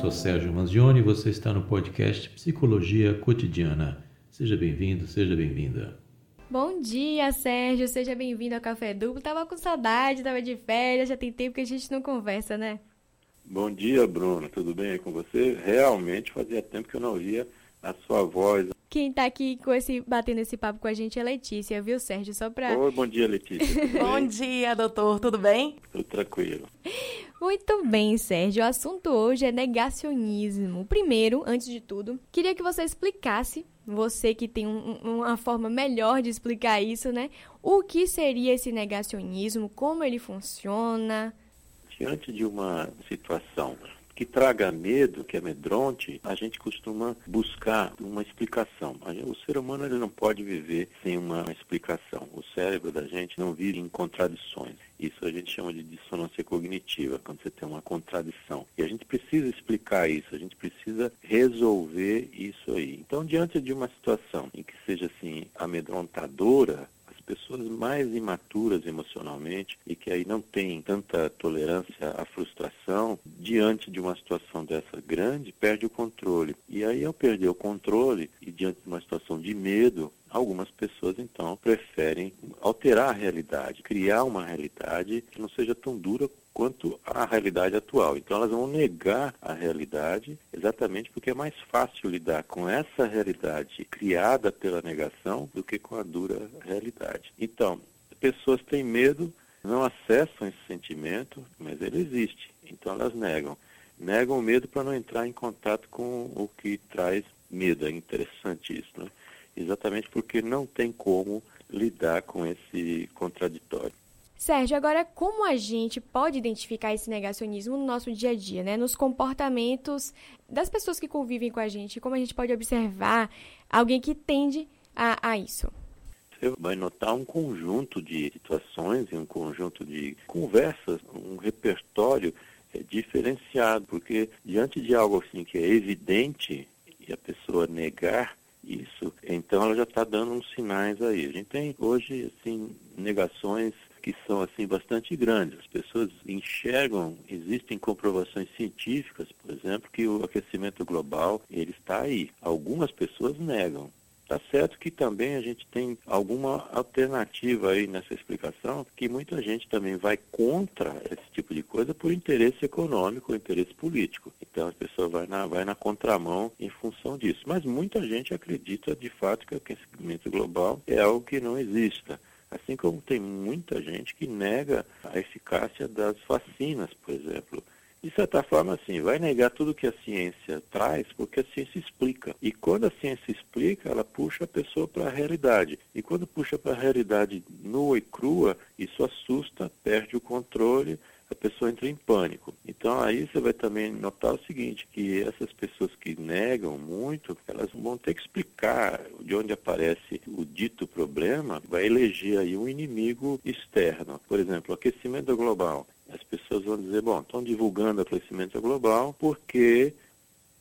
sou Sérgio Manzioni e você está no podcast Psicologia Cotidiana. Seja bem-vindo, seja bem-vinda. Bom dia, Sérgio. Seja bem-vindo ao Café Duplo. Tava com saudade, tava de férias, já tem tempo que a gente não conversa, né? Bom dia, Bruno. Tudo bem com você? Realmente fazia tempo que eu não ouvia a sua voz. Quem está aqui com esse, batendo esse papo com a gente é Letícia, viu, Sérgio? Só para. Oi, bom dia, Letícia. bom dia, doutor. Tudo bem? Tudo tranquilo. Muito bem, Sérgio. O assunto hoje é negacionismo. Primeiro, antes de tudo, queria que você explicasse, você que tem um, uma forma melhor de explicar isso, né? O que seria esse negacionismo, como ele funciona. Diante de uma situação que traga medo, que amedronte, a gente costuma buscar uma explicação. O ser humano ele não pode viver sem uma explicação. O cérebro da gente não vive em contradições. Isso a gente chama de dissonância cognitiva, quando você tem uma contradição. E a gente precisa explicar isso, a gente precisa resolver isso aí. Então, diante de uma situação em que seja assim amedrontadora, pessoas mais imaturas emocionalmente e que aí não têm tanta tolerância à frustração, diante de uma situação dessa grande, perde o controle. E aí, ao perder o controle e diante de uma situação de medo, Algumas pessoas, então, preferem alterar a realidade, criar uma realidade que não seja tão dura quanto a realidade atual. Então, elas vão negar a realidade exatamente porque é mais fácil lidar com essa realidade criada pela negação do que com a dura realidade. Então, pessoas têm medo, não acessam esse sentimento, mas ele existe. Então, elas negam. Negam o medo para não entrar em contato com o que traz medo. É interessante isso, né? exatamente porque não tem como lidar com esse contraditório. Sérgio, agora como a gente pode identificar esse negacionismo no nosso dia a dia, né? nos comportamentos das pessoas que convivem com a gente, como a gente pode observar alguém que tende a, a isso? Você vai notar um conjunto de situações e um conjunto de conversas, um repertório é, diferenciado, porque diante de algo assim que é evidente e a pessoa negar, isso, então ela já está dando uns sinais aí. A gente tem hoje, assim, negações que são assim bastante grandes. As pessoas enxergam, existem comprovações científicas, por exemplo, que o aquecimento global ele está aí. Algumas pessoas negam. Tá certo que também a gente tem alguma alternativa aí nessa explicação, que muita gente também vai contra esse tipo de coisa por interesse econômico, interesse político. Então a pessoa vai na, vai na contramão em função disso. Mas muita gente acredita de fato que o aquecimento global é algo que não exista. Assim como tem muita gente que nega a eficácia das vacinas, por exemplo de certa forma, assim, vai negar tudo que a ciência traz, porque a ciência explica. E quando a ciência explica, ela puxa a pessoa para a realidade. E quando puxa para a realidade nua e crua, isso assusta, perde o controle, a pessoa entra em pânico. Então aí você vai também notar o seguinte, que essas pessoas que negam muito, elas vão ter que explicar de onde aparece o dito problema, vai eleger aí um inimigo externo. Por exemplo, aquecimento global. As pessoas vão dizer, bom, estão divulgando aquecimento global porque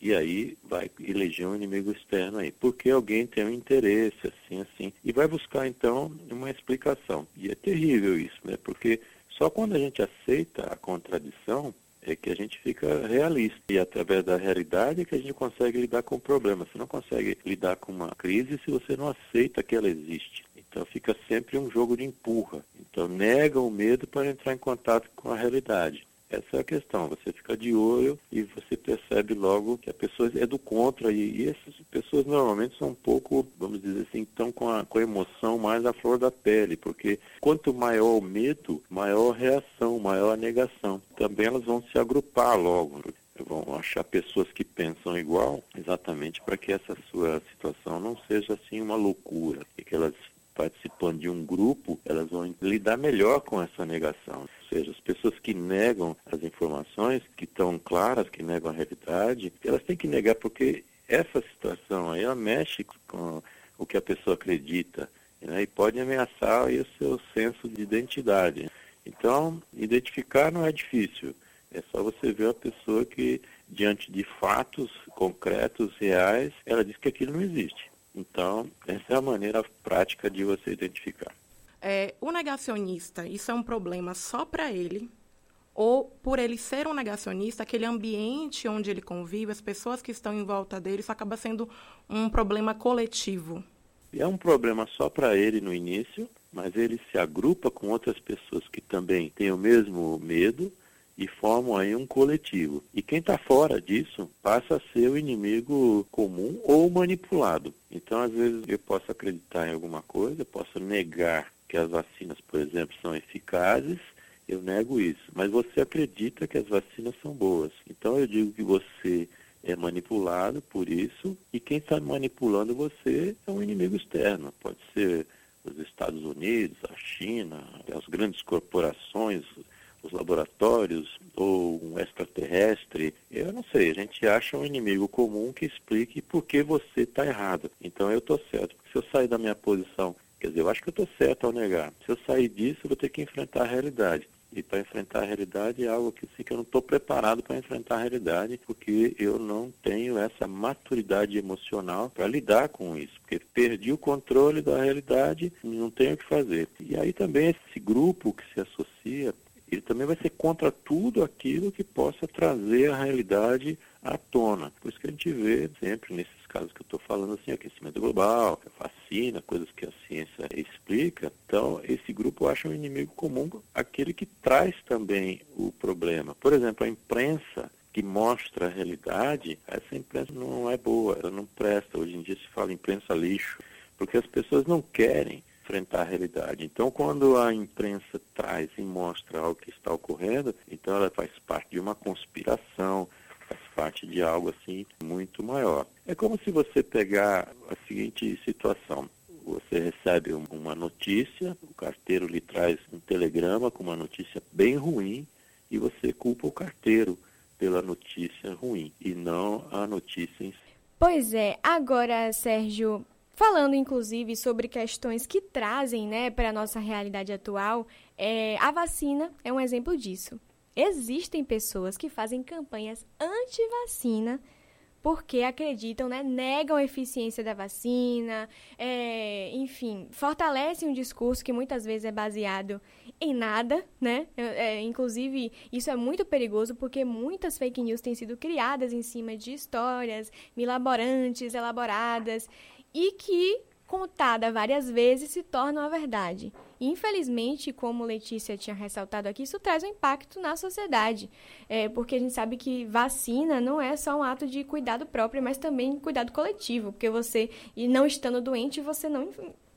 e aí vai eleger um inimigo externo aí, porque alguém tem um interesse, assim, assim, e vai buscar então uma explicação. E é terrível isso, né? Porque só quando a gente aceita a contradição é que a gente fica realista. E através da realidade é que a gente consegue lidar com o problema. Você não consegue lidar com uma crise se você não aceita que ela existe. Então fica sempre um jogo de empurra. Então nega o medo para entrar em contato com a realidade. Essa é a questão. Você fica de olho e você percebe logo que a pessoa é do contra. E, e essas pessoas normalmente são um pouco, vamos dizer assim, estão com a, com a emoção mais à flor da pele, porque quanto maior o medo, maior a reação, maior a negação. Também elas vão se agrupar logo vão achar pessoas que pensam igual, exatamente para que essa sua situação não seja assim uma loucura, e que elas participando de um grupo, elas vão lidar melhor com essa negação. Ou seja, as pessoas que negam as informações, que estão claras, que negam a realidade, elas têm que negar porque essa situação aí, ela mexe com o que a pessoa acredita né, e pode ameaçar aí, o seu senso de identidade. Então, identificar não é difícil. É só você ver a pessoa que, diante de fatos concretos, reais, ela diz que aquilo não existe. Então, essa é a maneira prática de você identificar. É, o negacionista, isso é um problema só para ele ou por ele ser um negacionista, aquele ambiente onde ele convive, as pessoas que estão em volta dele, isso acaba sendo um problema coletivo. É um problema só para ele no início, mas ele se agrupa com outras pessoas que também têm o mesmo medo e formam aí um coletivo. E quem está fora disso passa a ser o inimigo comum ou manipulado. Então, às vezes, eu posso acreditar em alguma coisa, posso negar que as vacinas, por exemplo, são eficazes, eu nego isso. Mas você acredita que as vacinas são boas. Então, eu digo que você é manipulado por isso, e quem está manipulando você é um inimigo externo. Pode ser os Estados Unidos, a China, as grandes corporações, laboratórios ou um extraterrestre, eu não sei, a gente acha um inimigo comum que explique por que você está errado. Então eu estou certo, porque se eu sair da minha posição, quer dizer, eu acho que eu estou certo ao negar. Se eu sair disso, eu vou ter que enfrentar a realidade. E para enfrentar a realidade é algo que, assim, que eu não estou preparado para enfrentar a realidade, porque eu não tenho essa maturidade emocional para lidar com isso. Porque perdi o controle da realidade e não tenho o que fazer. E aí também esse grupo que se associa ele também vai ser contra tudo aquilo que possa trazer a realidade à tona. Por isso que a gente vê sempre nesses casos que eu estou falando assim, aquecimento global, vacina, coisas que a ciência explica. Então, esse grupo acha um inimigo comum aquele que traz também o problema. Por exemplo, a imprensa que mostra a realidade, essa imprensa não é boa, ela não presta. Hoje em dia se fala imprensa lixo, porque as pessoas não querem enfrentar a realidade. Então, quando a imprensa traz e mostra algo que está ocorrendo, então ela faz parte de uma conspiração, faz parte de algo assim muito maior. É como se você pegar a seguinte situação. Você recebe uma notícia, o carteiro lhe traz um telegrama com uma notícia bem ruim e você culpa o carteiro pela notícia ruim e não a notícia em si. Pois é, agora, Sérgio, Falando, inclusive, sobre questões que trazem né, para a nossa realidade atual, é, a vacina é um exemplo disso. Existem pessoas que fazem campanhas anti-vacina porque acreditam, né, negam a eficiência da vacina, é, enfim, fortalecem um discurso que muitas vezes é baseado em nada, né? É, inclusive, isso é muito perigoso porque muitas fake news têm sido criadas em cima de histórias milaborantes, elaboradas e que, contada várias vezes, se torna uma verdade. infelizmente, como Letícia tinha ressaltado aqui, isso traz um impacto na sociedade, é, porque a gente sabe que vacina não é só um ato de cuidado próprio, mas também cuidado coletivo, porque você, e não estando doente, você não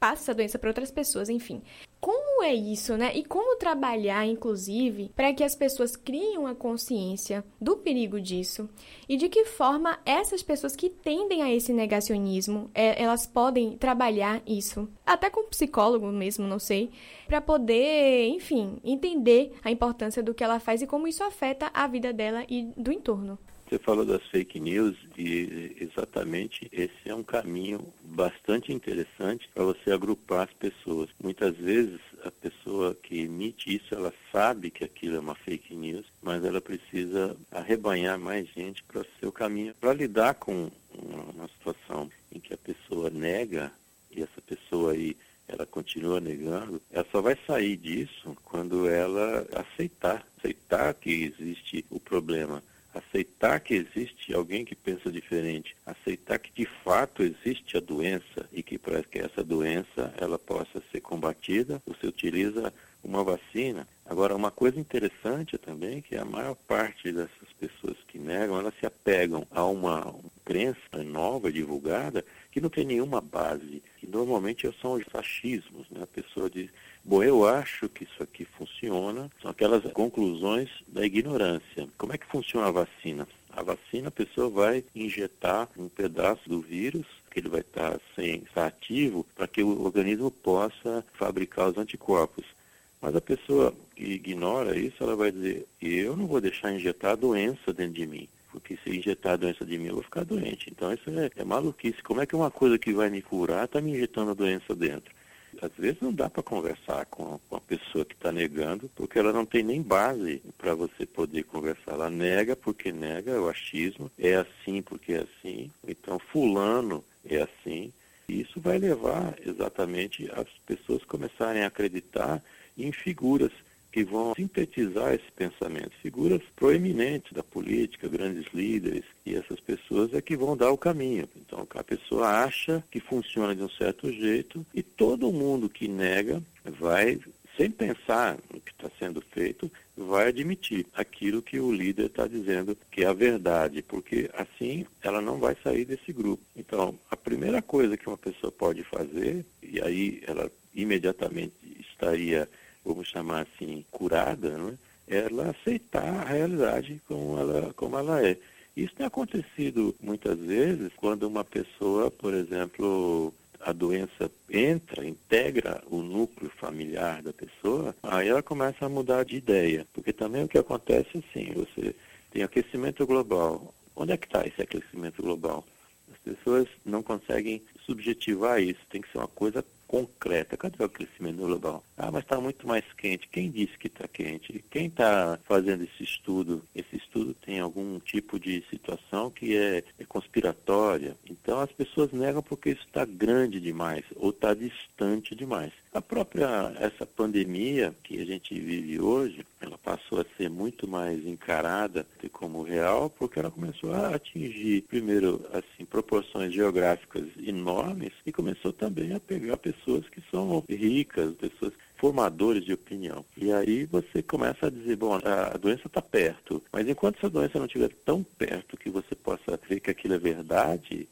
passa a doença para outras pessoas, enfim. Como é isso, né? E como trabalhar, inclusive, para que as pessoas criem a consciência do perigo disso e de que forma essas pessoas que tendem a esse negacionismo, é, elas podem trabalhar isso, até com psicólogo mesmo, não sei, para poder, enfim, entender a importância do que ela faz e como isso afeta a vida dela e do entorno. Você falou das fake news e exatamente esse é um caminho bastante interessante para você agrupar as pessoas. Muitas vezes a pessoa que emite isso, ela sabe que aquilo é uma fake news, mas ela precisa arrebanhar mais gente para o seu caminho, para lidar com uma situação em que a pessoa nega e essa pessoa aí ela continua negando, ela só vai sair disso quando ela aceitar, aceitar que existe o problema aceitar que existe alguém que pensa diferente, aceitar que de fato existe a doença e que para que essa doença ela possa ser combatida, você utiliza uma vacina. Agora, uma coisa interessante também é que a maior parte dessas pessoas que negam, elas se apegam a uma crença nova, divulgada, que não tem nenhuma base, que normalmente são os achismos. Né? A pessoa diz, bom, eu acho que isso aqui funciona, são aquelas conclusões da ignorância. Como é que funciona a vacina? A vacina, a pessoa vai injetar um pedaço do vírus, que ele vai estar sem estar ativo, para que o organismo possa fabricar os anticorpos. Mas a pessoa que ignora isso, ela vai dizer, eu não vou deixar injetar a doença dentro de mim porque se injetar a doença de mim eu vou ficar doente. Então isso é, é maluquice. Como é que uma coisa que vai me curar está me injetando a doença dentro? Às vezes não dá para conversar com, a pessoa que está negando, porque ela não tem nem base para você poder conversar. Ela nega porque nega, é o achismo, é assim porque é assim, então fulano é assim. E isso vai levar exatamente as pessoas começarem a acreditar em figuras que vão sintetizar esse pensamento. Figuras proeminentes da política, grandes líderes, e essas pessoas é que vão dar o caminho. Então, a pessoa acha que funciona de um certo jeito e todo mundo que nega vai sem pensar no que está sendo feito, vai admitir aquilo que o líder está dizendo que é a verdade, porque assim ela não vai sair desse grupo. Então, a primeira coisa que uma pessoa pode fazer, e aí ela imediatamente estaria, vamos chamar assim, curada, né? ela aceitar a realidade como ela, como ela é. Isso tem acontecido muitas vezes quando uma pessoa, por exemplo, a doença entra, integra o núcleo familiar da pessoa, aí ela começa a mudar de ideia. Porque também o que acontece assim, você tem aquecimento global. Onde é que está esse aquecimento global? As pessoas não conseguem subjetivar isso, tem que ser uma coisa concreta. Cadê o crescimento global? Ah, mas está muito mais quente. Quem disse que está quente? Quem está fazendo esse estudo? Esse estudo tem algum tipo de situação que é, é conspiratória. Então as pessoas negam porque isso está grande demais ou está distante demais. A própria essa pandemia que a gente vive hoje, ela passou a ser muito mais encarada como real porque ela começou a atingir primeiro assim proporções geográficas enormes e começou também a pegar pessoas que são ricas, pessoas formadores de opinião. E aí você começa a dizer, bom, a doença está perto, mas enquanto essa doença não estiver tão perto que você possa ver que aquilo é verdade,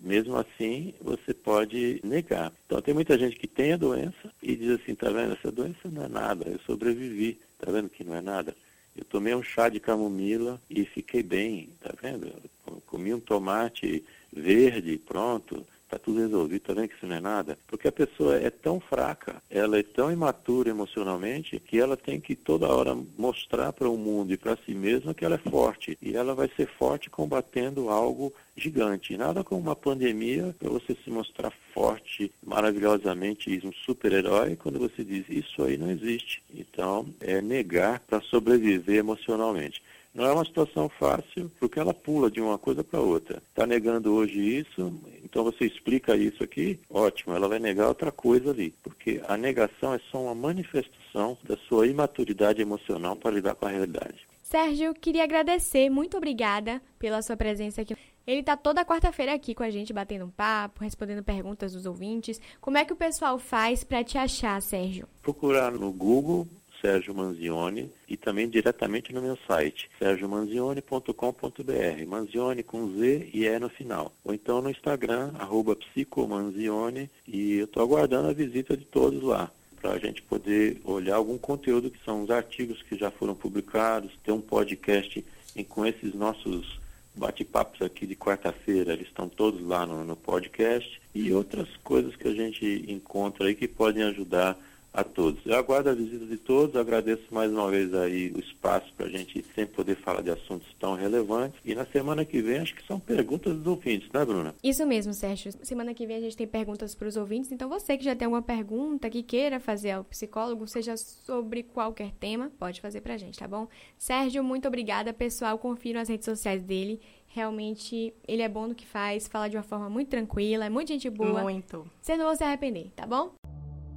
mesmo assim, você pode negar. Então, tem muita gente que tem a doença e diz assim, tá vendo, essa doença não é nada, eu sobrevivi, tá vendo que não é nada? Eu tomei um chá de camomila e fiquei bem, tá vendo? Eu comi um tomate verde, pronto, está tudo resolvido, tá vendo que isso não é nada? Porque a pessoa é tão fraca, ela é tão imatura emocionalmente, que ela tem que toda hora mostrar para o mundo e para si mesma que ela é forte. E ela vai ser forte combatendo algo gigante. Nada como uma pandemia para você se mostrar forte, maravilhosamente, um super-herói, quando você diz isso aí não existe. Então, é negar para sobreviver emocionalmente. Não é uma situação fácil, porque ela pula de uma coisa para outra. Está negando hoje isso, então você explica isso aqui, ótimo, ela vai negar outra coisa ali, porque a negação é só uma manifestação da sua imaturidade emocional para lidar com a realidade. Sérgio, queria agradecer, muito obrigada pela sua presença aqui. Ele está toda quarta-feira aqui com a gente, batendo um papo, respondendo perguntas dos ouvintes. Como é que o pessoal faz para te achar, Sérgio? Procurar no Google Sérgio Manzioni e também diretamente no meu site, sergiomanzioni.com.br, Manzioni com Z e E no final. Ou então no Instagram, arroba psicomanzioni, e eu estou aguardando a visita de todos lá para a gente poder olhar algum conteúdo que são os artigos que já foram publicados, ter um podcast em, com esses nossos bate-papos aqui de quarta-feira, eles estão todos lá no, no podcast, e outras coisas que a gente encontra aí que podem ajudar a todos. Eu aguardo a visita de todos, agradeço mais uma vez aí o espaço para a gente sempre poder falar de assuntos tão relevantes. E na semana que vem acho que são perguntas dos ouvintes, né, Bruna? Isso mesmo, Sérgio. Semana que vem a gente tem perguntas para os ouvintes, então você que já tem alguma pergunta que queira fazer ao psicólogo, seja sobre qualquer tema, pode fazer para a gente, tá bom? Sérgio, muito obrigada, pessoal. Confira as redes sociais dele. Realmente, ele é bom no que faz, fala de uma forma muito tranquila, é muito gente boa. Muito. Você não vai se arrepender, tá bom?